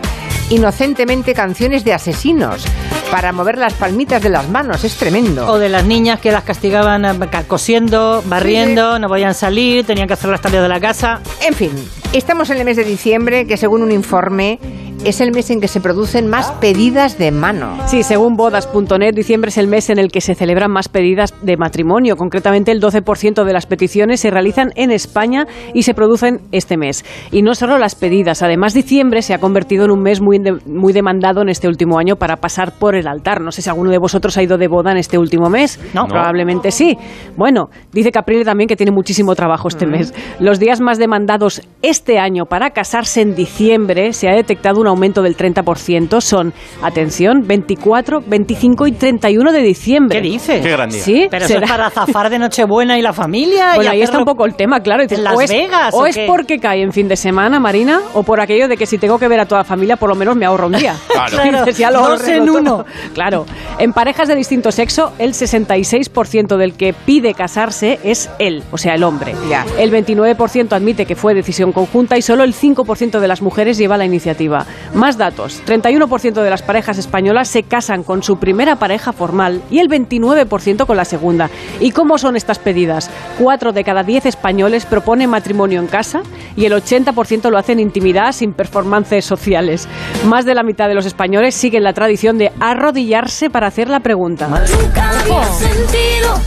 inocentemente canciones de asesinos para mover las palmitas de las manos. Es tremendo. O de las niñas que las castigaban eh, cosiendo, barriendo, no podían salir, tenían que hacer las tareas de la casa. En fin, estamos en el mes de diciembre, que según un informe es el mes en que se producen más pedidas de mano. Sí, según bodas.net, diciembre es el mes en el que se celebran más pedidas de matrimonio. Concretamente, el 12% de las peticiones se realizan en España y se producen este mes. Y no solo las pedidas, además diciembre se ha convertido en un mes muy, de- muy demandado en este último año para pasar por el altar. No sé si alguno de vosotros ha ido de boda en este último mes. No. Probablemente sí. Bueno, dice Caprile también que tiene muchísimo trabajo este mes. Los días más demandados este año para casarse en diciembre se ha detectado un aumento del 30%. Son, atención, 24, 25 y 31 de diciembre. ¿Qué dices? Qué gran día. Sí, Pero eso será- es para <laughs> zafar de Nochebuena y la familia. y Bueno, ahí está un poco el tema, claro. Dices, ¿En Las o es, Vegas, o o es porque cae en fin de semana, Marina, o por aquello de que si tengo que ver a toda la familia, por lo menos me ahorro un día. <laughs> Claro. <laughs> Dices, ya lo Dos en uno. <laughs> Claro. En parejas de distinto sexo, el 66% del que pide casarse es él, o sea, el hombre. Ya. El 29% admite que fue decisión conjunta y solo el 5% de las mujeres lleva la iniciativa. Más datos. 31% de las parejas españolas se casan con su primera pareja formal y el 29% con la segunda. ¿Y cómo son estas pedidas? 4 de cada 10 españoles proponen matrimonio en casa y el 80% lo hace en intimidad sin performances sociales. Más de la mitad de los españoles siguen la tradición de arrodillarse para hacer la pregunta. Nunca había sentido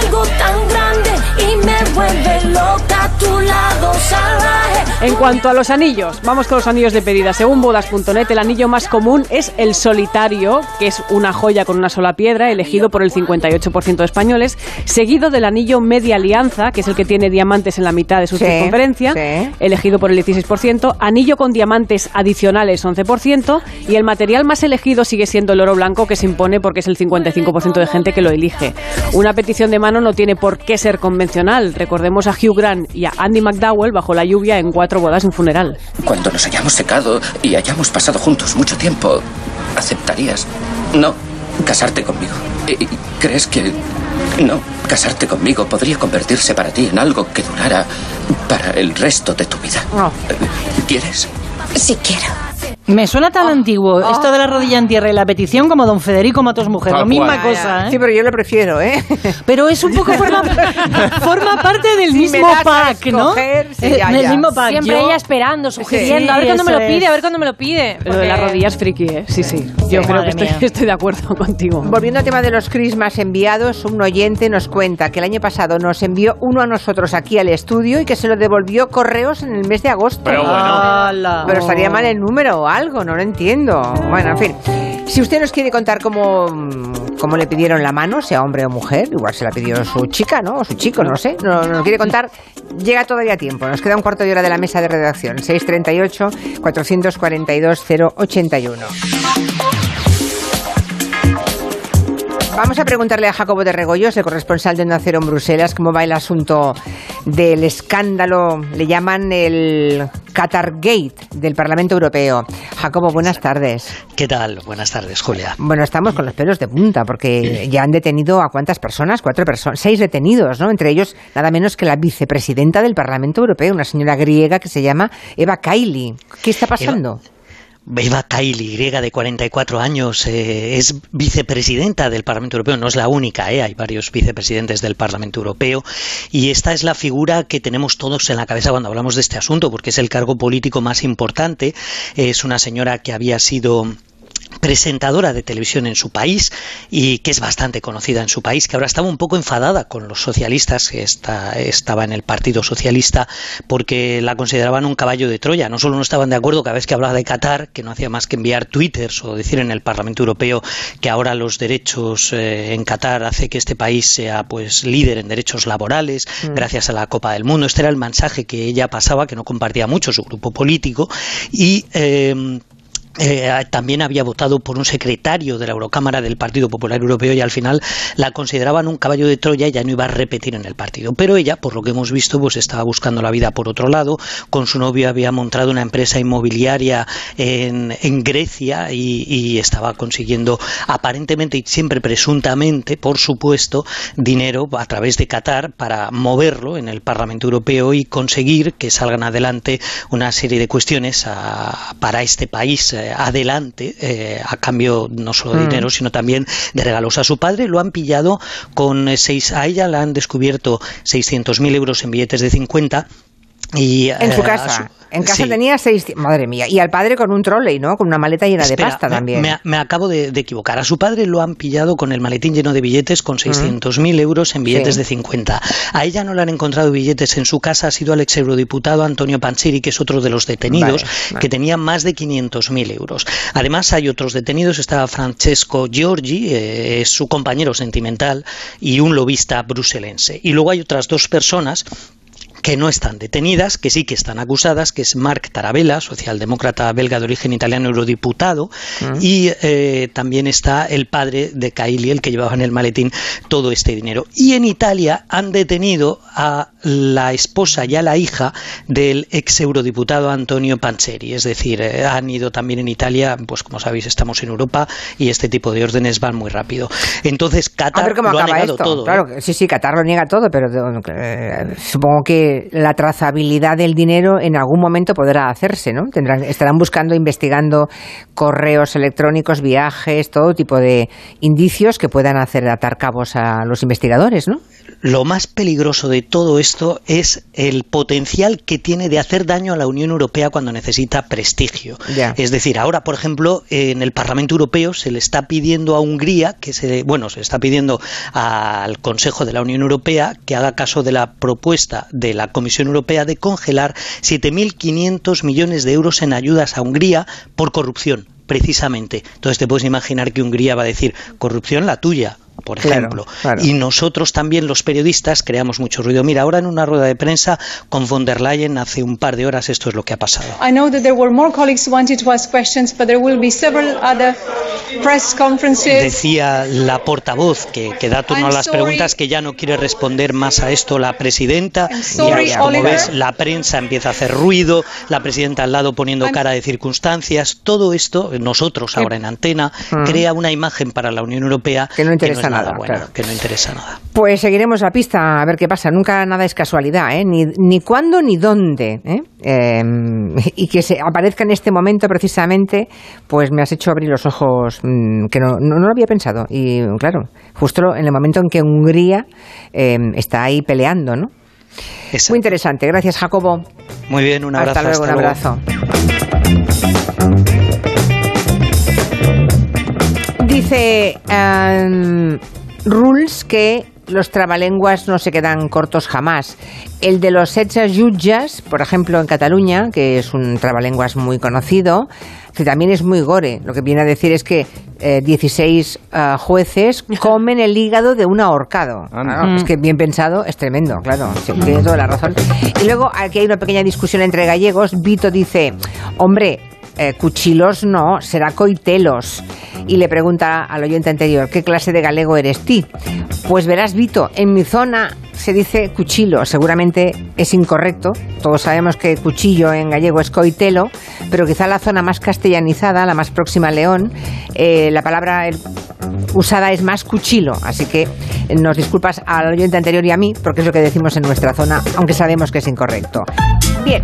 algo tan grande y me vuelve loca a tu lado salvaje. En cuanto a los anillos, vamos con los anillos de pedida. Según bodas.net, el anillo más común es el solitario, que es una joya con una sola piedra, elegido por el 58% de españoles, seguido del anillo media alianza, que es el que tiene diamantes en la mitad de su Sí, circunferencia, sí. elegido por el 16%, anillo con diamantes adicionales 11%, y el material más elegido sigue siendo el oro blanco, que se impone porque es el 55% de gente que lo elige. Una petición de mano no tiene por qué ser convencional. Recordemos a Hugh Grant y a Andy McDowell bajo la lluvia en cuatro bodas y un funeral. Cuando nos hayamos secado y hayamos pasado juntos mucho tiempo, ¿aceptarías? No, casarte conmigo. ¿Y y crees que no, casarte conmigo podría convertirse para ti en algo que durara para el resto de tu vida? ¿Quieres? Sí quiero. Me suena tan antiguo esto de la rodilla en tierra y la petición como Don Federico mató a su mujer. Lo misma cual. cosa, ¿eh? Sí, pero yo lo prefiero, ¿eh? Pero es un poco forma, <laughs> forma parte del Si mismo pack, ¿no? sí, Eh, ya, mismo pack. Siempre Yo- ella esperando, sugiriendo, Sí, a ver cuándo me lo pide, a ver cuándo me lo pide. Lo de las Porque- rodillas friki, ¿eh? Sí, sí. Yo creo que estoy, de acuerdo contigo. Volviendo al tema de los Christmas enviados, un oyente nos cuenta que el año pasado nos envió uno a nosotros aquí al estudio y que se lo devolvió correos en el mes de agosto. Pero bueno. ¡Hala! Pero estaría mal el número o algo, no lo entiendo. Bueno, en fin. Si usted nos quiere contar cómo, cómo le pidieron la mano, sea hombre o mujer, igual se la pidió su chica, ¿no? O su chico, no sé. No, no quiere contar, llega todavía tiempo. Nos queda un cuarto de hora de la mesa de redacción. 638-442-081. Vamos a preguntarle a Jacobo de Regoyos, el corresponsal de Onda Cero en Bruselas, cómo va el asunto del escándalo, le llaman el Qatar Gate del Parlamento Europeo. Jacobo, buenas tardes. ¿Qué tal? Buenas tardes, Julia. Bueno, estamos con los pelos de punta porque ya han detenido a cuántas personas, cuatro personas, seis detenidos, ¿no? Entre ellos nada menos que la vicepresidenta del Parlamento Europeo, una señora griega que se llama Eva Kaili. ¿Qué está pasando? Eva Kaili, griega de 44 años, eh, es vicepresidenta del Parlamento Europeo, no es la única, eh, hay varios vicepresidentes del Parlamento Europeo y esta es la figura que tenemos todos en la cabeza cuando hablamos de este asunto, porque es el cargo político más importante, es una señora que había sido presentadora de televisión en su país y que es bastante conocida en su país, que ahora estaba un poco enfadada con los socialistas, que está, estaba en el Partido Socialista, porque la consideraban un caballo de Troya. No solo no estaban de acuerdo cada vez que hablaba de Qatar, que no hacía más que enviar twitters o decir en el Parlamento Europeo que ahora los derechos eh, en Qatar hace que este país sea pues líder en derechos laborales Mm. gracias a la Copa del Mundo. Este era el mensaje que ella pasaba, que no compartía mucho su grupo político y eh, eh, también había votado por un secretario de la Eurocámara del Partido Popular Europeo y al final la consideraban un caballo de Troya y ya no iba a repetir en el partido. Pero ella, por lo que hemos visto, pues estaba buscando la vida por otro lado. Con su novio había montado una empresa inmobiliaria en, Grecia y, y estaba consiguiendo aparentemente y siempre presuntamente, por supuesto, dinero a través de Qatar para moverlo en el Parlamento Europeo y conseguir que salgan adelante una serie de cuestiones a- para este país eh, adelante eh, a cambio no solo de Mm. dinero sino también de regalos a su padre lo han pillado con seis a ella la han descubierto 600.000 euros en billetes de 50 y En su eh, casa. su- En casa sí. tenía seis... Madre mía. Y al padre con un trolley, ¿no? Con una maleta llena de pasta también. Me, me acabo de, de equivocar. A su padre lo han pillado con el maletín lleno de billetes con 600.000 euros en billetes Sí. de 50. A ella no le han encontrado billetes en su casa. Ha sido al ex eurodiputado Antonio Panchiri, que es otro de los detenidos, Vale, vale. que tenía más de 500.000 euros. Además, hay otros detenidos. Está Francesco Giorgi, eh, es su compañero sentimental, y un lobista bruselense. Y luego hay otras dos personas que no están detenidas, que sí que están acusadas, que es Marc Tarabella, socialdemócrata belga de origen italiano, eurodiputado, Mm. y eh, también está el padre de Kaili, el que llevaba en el maletín todo este dinero. Y en Italia han detenido a la esposa y a la hija del ex eurodiputado Antonio Panzeri, es decir, eh, han ido también en Italia, pues como sabéis estamos en Europa y este tipo de órdenes van muy rápido. Entonces Qatar cómo lo ha negado esto. todo. ¿eh? Claro, sí, sí, Qatar lo niega todo, pero eh, supongo que la trazabilidad del dinero en algún momento podrá hacerse, ¿no? Tendrán, estarán buscando, investigando correos electrónicos, viajes, todo tipo de indicios que puedan hacer atar cabos a los investigadores, ¿no? Lo más peligroso de todo esto es el potencial que tiene de hacer daño a la Unión Europea cuando necesita prestigio. Es decir, ahora, por ejemplo, en el Parlamento Europeo se le está pidiendo a Hungría que se, bueno, se está pidiendo al Consejo de la Unión Europea que haga caso de la propuesta de la Comisión Europea de congelar 7.500 millones de euros en ayudas a Hungría por corrupción, precisamente. Entonces te puedes imaginar que Hungría va a decir corrupción la tuya. Por Claro, ejemplo, claro. y nosotros también los periodistas creamos mucho ruido. Mira, ahora en una rueda de prensa con von der Leyen hace un par de horas esto es lo que ha pasado. I know that there were more colleagues who wanted to ask questions, but there will be several other press conferences. Decía la portavoz que, que da turno a I'm las sorry. preguntas que ya no quiere responder más a esto la presidenta. Y sorry, como ves, la prensa empieza a hacer ruido, la presidenta al lado poniendo I'm- cara de circunstancias. Todo esto, nosotros ahora en antena, Mm. crea una imagen para la Unión Europea Que no interesa es nada, claro. que no interesa nada. Pues seguiremos la pista a ver qué pasa. Nunca nada es casualidad, ¿eh? Ni, ni cuándo ni dónde. ¿eh? Eh, y que se aparezca en este momento precisamente, pues me has hecho abrir los ojos mm, que no, no, no lo había pensado. Y claro, justo en el momento en que Hungría eh, está ahí peleando, ¿no? Muy interesante. Gracias, Jacobo. Muy bien, un abrazo. Hasta luego, un abrazo. Dice em, Rules que los trabalenguas no se quedan cortos jamás. El de los setze jutges, por ejemplo, en Cataluña, que es un trabalenguas muy conocido, que también es muy gore. Lo que viene a decir es que eh, 16 eh, jueces <laughs> comen el hígado de un ahorcado. Claro, es que bien pensado es tremendo, claro. sí, tiene toda la razón. Y luego aquí hay una pequeña discusión entre gallegos. Vito dice, hombre, eh, cuchilos no, será coitelos. Y le pregunta al oyente anterior, ¿qué clase de galego eres ti? Pues verás, Vito, en mi zona se dice cuchillo, seguramente es incorrecto. Todos sabemos que cuchillo en gallego es coitelo, pero quizá la zona más castellanizada, la más próxima a León, eh, la palabra usada es más cuchilo. Así que nos disculpas al oyente anterior y a mí, porque es lo que decimos en nuestra zona, aunque sabemos que es incorrecto. Bien,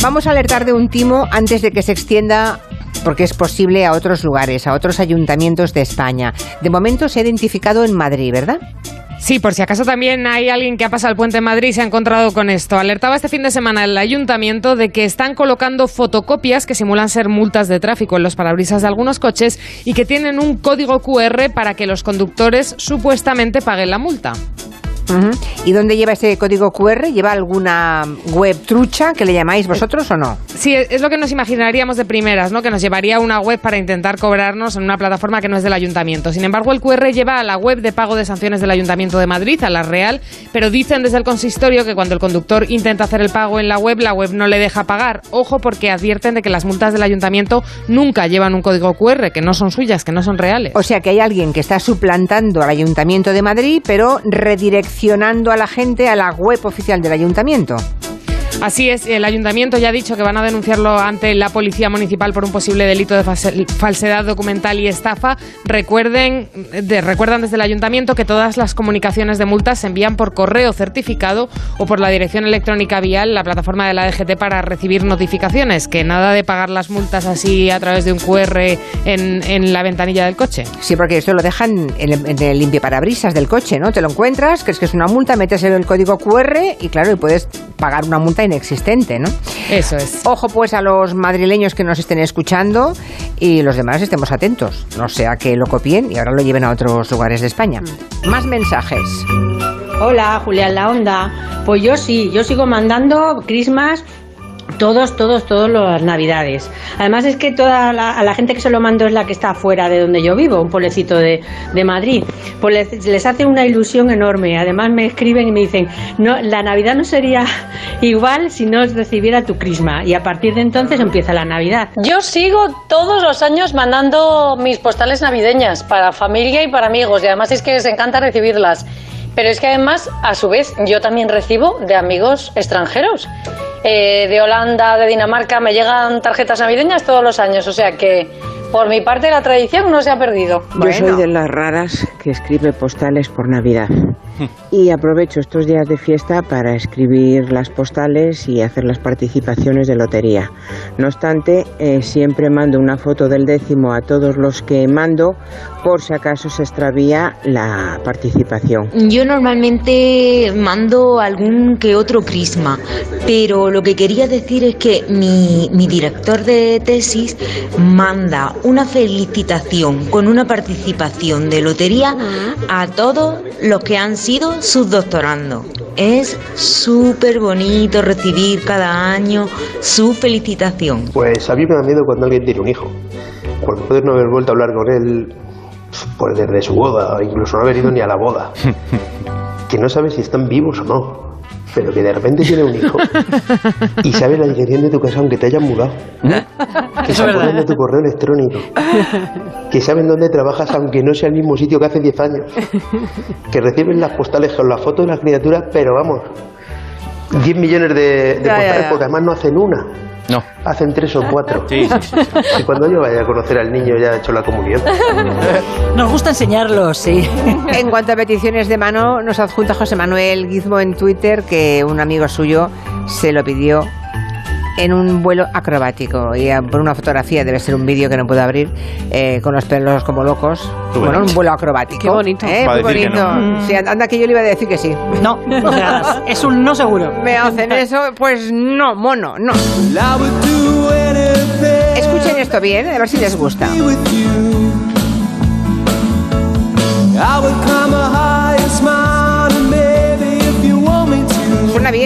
Vamos a alertar de un timo antes de que se extienda porque es posible a otros lugares, a otros ayuntamientos de España. De momento se ha identificado en Madrid, ¿verdad? Sí, por si acaso también hay alguien que ha pasado el puente en Madrid y se ha encontrado con esto. Alertaba este fin de semana el ayuntamiento de que están colocando fotocopias que simulan ser multas de tráfico en los parabrisas de algunos coches y que tienen un código QR para que los conductores supuestamente paguen la multa. ¿Y dónde lleva ese código QR? ¿Lleva alguna web trucha que le llamáis vosotros o no? Sí, es lo que nos imaginaríamos de primeras, ¿no? Que nos llevaría a una web para intentar cobrarnos en una plataforma que no es del ayuntamiento. Sin embargo, el QR lleva a la web de pago de sanciones del Ayuntamiento de Madrid, a la Real, pero dicen desde el consistorio que cuando el conductor intenta hacer el pago en la web, la web no le deja pagar. Ojo, porque advierten de que las multas del Ayuntamiento nunca llevan un código QR, que no son suyas, que no son reales. O sea que hay alguien que está suplantando al Ayuntamiento de Madrid, pero redireccionando a la gente a la web oficial del Ayuntamiento. Así es, el ayuntamiento ya ha dicho que van a denunciarlo ante la policía municipal por un posible delito de false- falsedad documental y estafa. Recuerden, de- recuerdan desde el ayuntamiento que todas las comunicaciones de multas se envían por correo certificado o por la dirección electrónica vial, la plataforma de la DGT para recibir notificaciones. Que nada de pagar las multas así a través de un QR en, en la ventanilla del coche. Sí, porque eso lo dejan en el, en el limpiaparabrisas del coche, ¿no? Te lo encuentras, crees que es una multa, metes el código QR y claro, y puedes pagar una multa inexistente, ¿no? Eso es. Ojo pues a los madrileños que nos estén escuchando y los demás estemos atentos, no sea que lo copien y ahora lo lleven a otros lugares de España. Más mensajes. Hola, Julián La Onda. Pues yo sí, yo sigo mandando Christmas Todos, todos, todos las navidades. Además es que toda la, a la gente que se lo mando es la que está fuera de donde yo vivo, un pueblecito de, de Madrid. Pues les, les hace una ilusión enorme. Además me escriben y me dicen, no, la Navidad no sería <laughs> igual si no recibiera tu crisma. Y a partir de entonces empieza la Navidad. Yo sigo todos los años mandando mis postales navideñas para familia y para amigos y además es que les encanta recibirlas. Pero es que además, a su vez, yo también recibo de amigos extranjeros. Eh, de Holanda, de Dinamarca, me llegan tarjetas navideñas todos los años. O sea que, por mi parte, la tradición no se ha perdido. Yo soy de las raras que escribe postales por Navidad. <laughs> Y aprovecho estos días de fiesta para escribir las postales y hacer las participaciones de lotería. No obstante, eh, siempre mando una foto del décimo a todos los que mando por si acaso se extravía la participación. Yo normalmente mando algún que otro crisma, pero lo que quería decir es que mi, mi director de tesis manda una felicitación con una participación de lotería a todos los que han sido sus doctorando. Es súper bonito recibir cada año su felicitación. Pues a mí me da miedo cuando alguien tiene un hijo. Por poder no haber vuelto a hablar con él pues desde su boda, incluso no haber ido ni a la boda. <laughs> Que no sabes si están vivos o no. Pero que de repente tiene un hijo y sabe la dirección de tu casa aunque te hayan mudado. <laughs> Que acuerdan de tu correo electrónico. Que saben dónde trabajas aunque no sea el mismo sitio que hace 10 años. Que reciben las postales con la foto de las criaturas, pero vamos, 10 millones de, de Ya, ya, postales ya. porque además no hacen una. No. Hacen tres o cuatro. Sí, sí, sí, Y cuando yo vaya a conocer al niño ya ha hecho la comunión. <laughs> Nos gusta enseñarlos, sí. En cuanto a peticiones de mano, nos adjunta José Manuel Gizmo en Twitter que un amigo suyo se lo pidió en un vuelo acrobático y eh, por una fotografía, debe ser un vídeo que no puedo abrir, eh, con los pelos como locos. Tú bueno, un vuelo acrobático. Qué bonito. ¿eh? Muy decir que bonito. no. Sí, anda que yo le iba a decir que sí. No, o sea, <laughs> es un no seguro. Me hacen eso, pues no, mono, no. Escuchen esto bien, a ver si les gusta.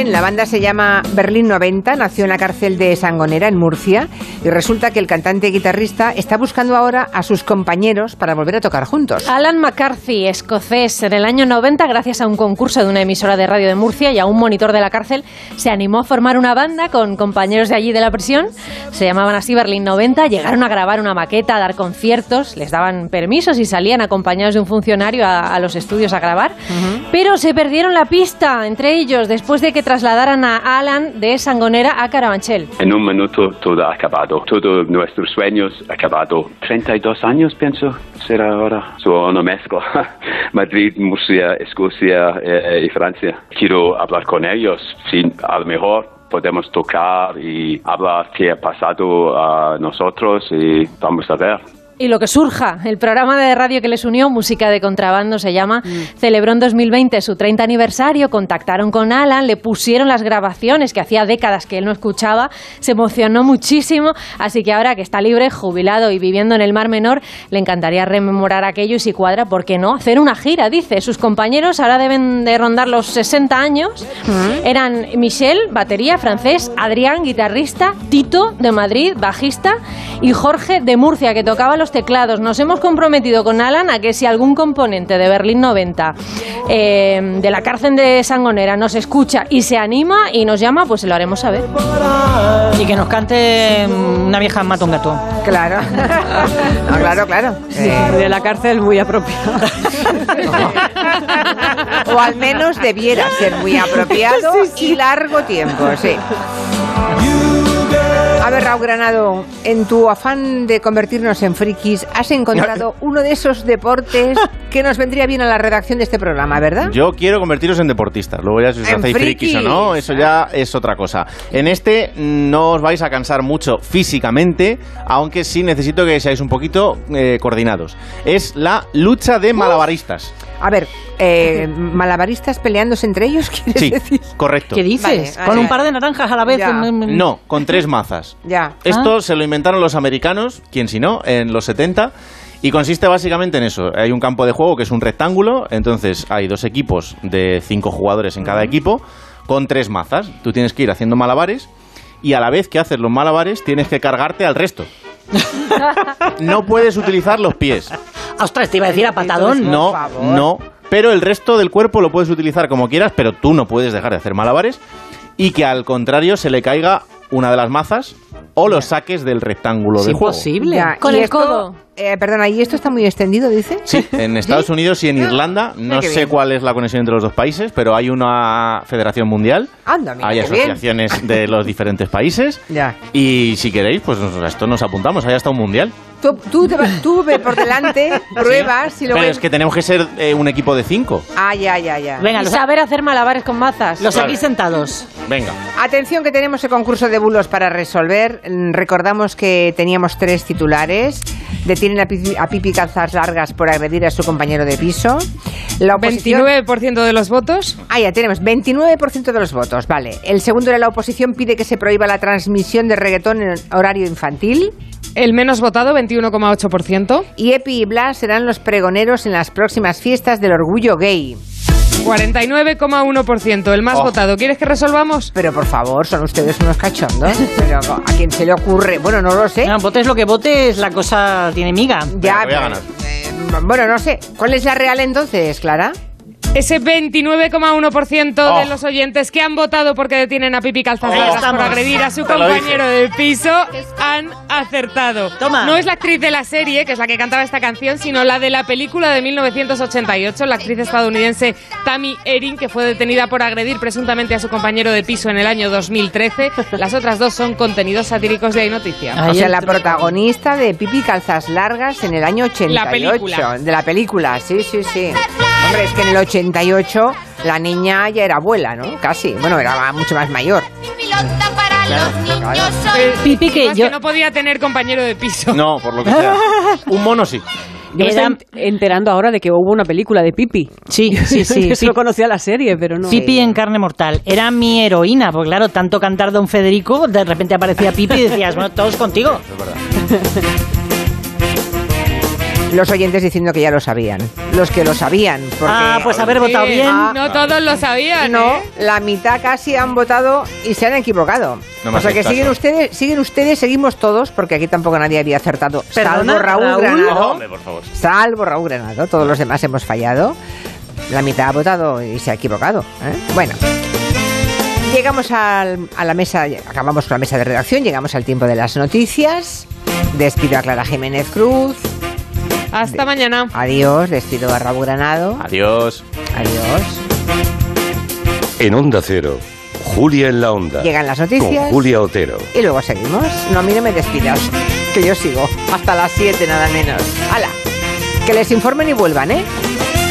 Bien, la banda se llama Berlín 90, nació en la cárcel de Sangonera, en Murcia, y resulta que el cantante y guitarrista está buscando ahora a sus compañeros para volver a tocar juntos. Alan McCarthy, escocés, en el año 90, gracias a un concurso de una emisora de radio de Murcia y a un monitor de la cárcel, se animó a formar una banda con compañeros de allí de la prisión. Se llamaban así Berlín 90, llegaron a grabar una maqueta, a dar conciertos, les daban permisos y salían acompañados de un funcionario a, a los estudios a grabar. Pero se perdieron la pista entre ellos después de que trasladaran a Alan de Sangonera a Carabanchel. En un minuto todo ha acabado, todos nuestros sueños acabado. 32 años pienso será ahora. So, una mezcla. <laughs> Madrid, Murcia, Escocia eh, y Francia. Quiero hablar con ellos. Si a lo mejor podemos tocar y hablar qué ha pasado a nosotros y vamos a ver. Y lo que surja, el programa de radio que les unió, Música de Contrabando se llama, celebró en 2020 su 30 aniversario, contactaron con Alan, le pusieron las grabaciones que hacía décadas que él no escuchaba, se emocionó muchísimo, así que ahora que está libre, jubilado y viviendo en el Mar Menor, le encantaría rememorar aquello y si cuadra, ¿por qué no? Hacer una gira, dice. Sus compañeros ahora deben de rondar los 60 años. Eran Michel, batería, francés, Adrián, guitarrista, Tito, de Madrid, bajista, y Jorge, de Murcia, que tocaba los teclados. Nos hemos comprometido con Alan a que si algún componente de Berlín 90 eh, de la cárcel de Sangonera nos escucha y se anima y nos llama, pues se lo haremos saber. Y que nos cante mm, una vieja mata un gato. Claro. <laughs> No, claro, claro. Eh, De la cárcel muy apropiado. <laughs> o al menos debiera ser muy apropiado y largo tiempo, sí. A ver, Raúl Granado, en tu afán de convertirnos en frikis, has encontrado <laughs> uno de esos deportes que nos vendría bien a la redacción de este programa, ¿verdad? Yo quiero convertiros en deportistas. Luego ya si os hacéis frikis o no, eso ya es otra cosa. En este no os vais a cansar mucho físicamente, aunque sí necesito que seáis un poquito eh, coordinados. Es la lucha de malabaristas. A ver, eh, malabaristas peleándose entre ellos, <laughs> ¿quieres Sí, decir? correcto. ¿Qué dices? Vale, Con vale. un par de naranjas a la vez. Ya. Mm, mm. No, con tres mazas. Ya. Esto se lo inventaron los americanos, quien si no, en los 70. Y consiste básicamente en eso. Hay un campo de juego que es un rectángulo, entonces hay dos equipos de cinco jugadores en cada equipo, con tres mazas. Tú tienes que ir haciendo malabares y a la vez que haces los malabares tienes que cargarte al resto. <laughs> No puedes utilizar los pies. Ostras, te iba a decir a patadón. No, no. Pero el resto del cuerpo lo puedes utilizar como quieras, pero tú no puedes dejar de hacer malabares. Y que al contrario se le caiga una de las mazas o los saques del rectángulo del juego. Ya, Con y el esto- codo. Eh, perdona, ¿y esto está muy extendido, dice? Sí, <laughs> en Estados Unidos y en Irlanda, no sé bien. cuál es la conexión entre los dos países, pero hay una federación mundial, Anda, mira hay bien. asociaciones de <laughs> los diferentes países Ya. y si queréis, pues a esto nos apuntamos, hay hasta un mundial. Tú, tú, te vas- tú ve por delante, <laughs> pruebas y luego... Pero es que tenemos que ser eh, un equipo de cinco. Ah, ya, ya, ya. y saber hacer malabares con mazas. Los Claro. aquí sentados. Venga. Atención que tenemos el concurso de bulos para resolver. Mm, Recordamos que teníamos tres titulares. Detienen a Pipi, calzas largas por agredir a su compañero de piso. La oposición... 29% de los votos. Ah, ya tenemos 29% de los votos, vale. El segundo de la oposición pide que se prohíba la transmisión de reggaetón en horario infantil. El menos votado, 21,8%. Y Epi y Blas serán los pregoneros en las próximas fiestas del orgullo gay. 49,1%, el más Oh. votado. ¿Quieres que resolvamos? Pero por favor, son ustedes unos cachondos. Pero a quién se le ocurre, bueno, no lo sé. No, votes lo que votes, la cosa tiene miga. Ya, voy a pero- ganar. eh, bueno, no sé. ¿Cuál es la real entonces, Clara? Ese 29,1% de Oh. los oyentes que han votado porque detienen a Pipi Calzas Ahí Largas por agredir a su Te compañero de piso han acertado. Toma. No es la actriz de la serie, que es la que cantaba esta canción, sino la de la película de 1988, la actriz estadounidense Tammy Erin, que fue detenida por agredir presuntamente a su compañero de piso en el año 2013. Las otras dos son contenidos satíricos de Hay Noticia. o sea, la protagonista de Pipi Calzas Largas en el año 88. La película. De la película, sí, sí, sí. Hombre, es que en el 88 la niña ya era abuela, ¿no? Casi. Bueno, era mucho más mayor. Pipi, que yo- no podía tener compañero de piso. No, por lo que sea. <laughs> Un mono sí. Yo me estoy enterando ahora de que hubo una película de Pipi. Sí, <laughs> sí, sí. Yo solo conocía la serie, pero no. Pipi en carne mortal. Era mi heroína, porque claro, tanto cantar Don Federico, de repente aparecía Pipi y decías, bueno, todos contigo. <laughs> Los oyentes diciendo que ya lo sabían. Los que lo sabían. Porque, Ah, pues haber votado bien. No todos lo sabían. No, ¿eh? la mitad casi han votado y se han equivocado. No o sea que siguen caso. ustedes, siguen ustedes, seguimos todos, porque aquí tampoco nadie había acertado. Perdona, salvo Raúl, Raúl. Granado. Hombre, por favor. Salvo Raúl Granado. Todos los demás hemos fallado. La mitad ha votado y se ha equivocado. ¿eh? Bueno. Llegamos al- a la mesa, acabamos con la mesa de redacción, llegamos al tiempo de las noticias. Despido a Clara Jiménez Cruz. Hasta mañana. Adiós, despido a Raúl Granado. Adiós. Adiós. En Onda Cero, Julia en la Onda. Llegan las noticias. Con Julia Otero. Y luego seguimos. No, a mí no me despidas, que yo sigo. Hasta las 7 nada menos. ¡Hala! Que les informen y vuelvan, ¿eh?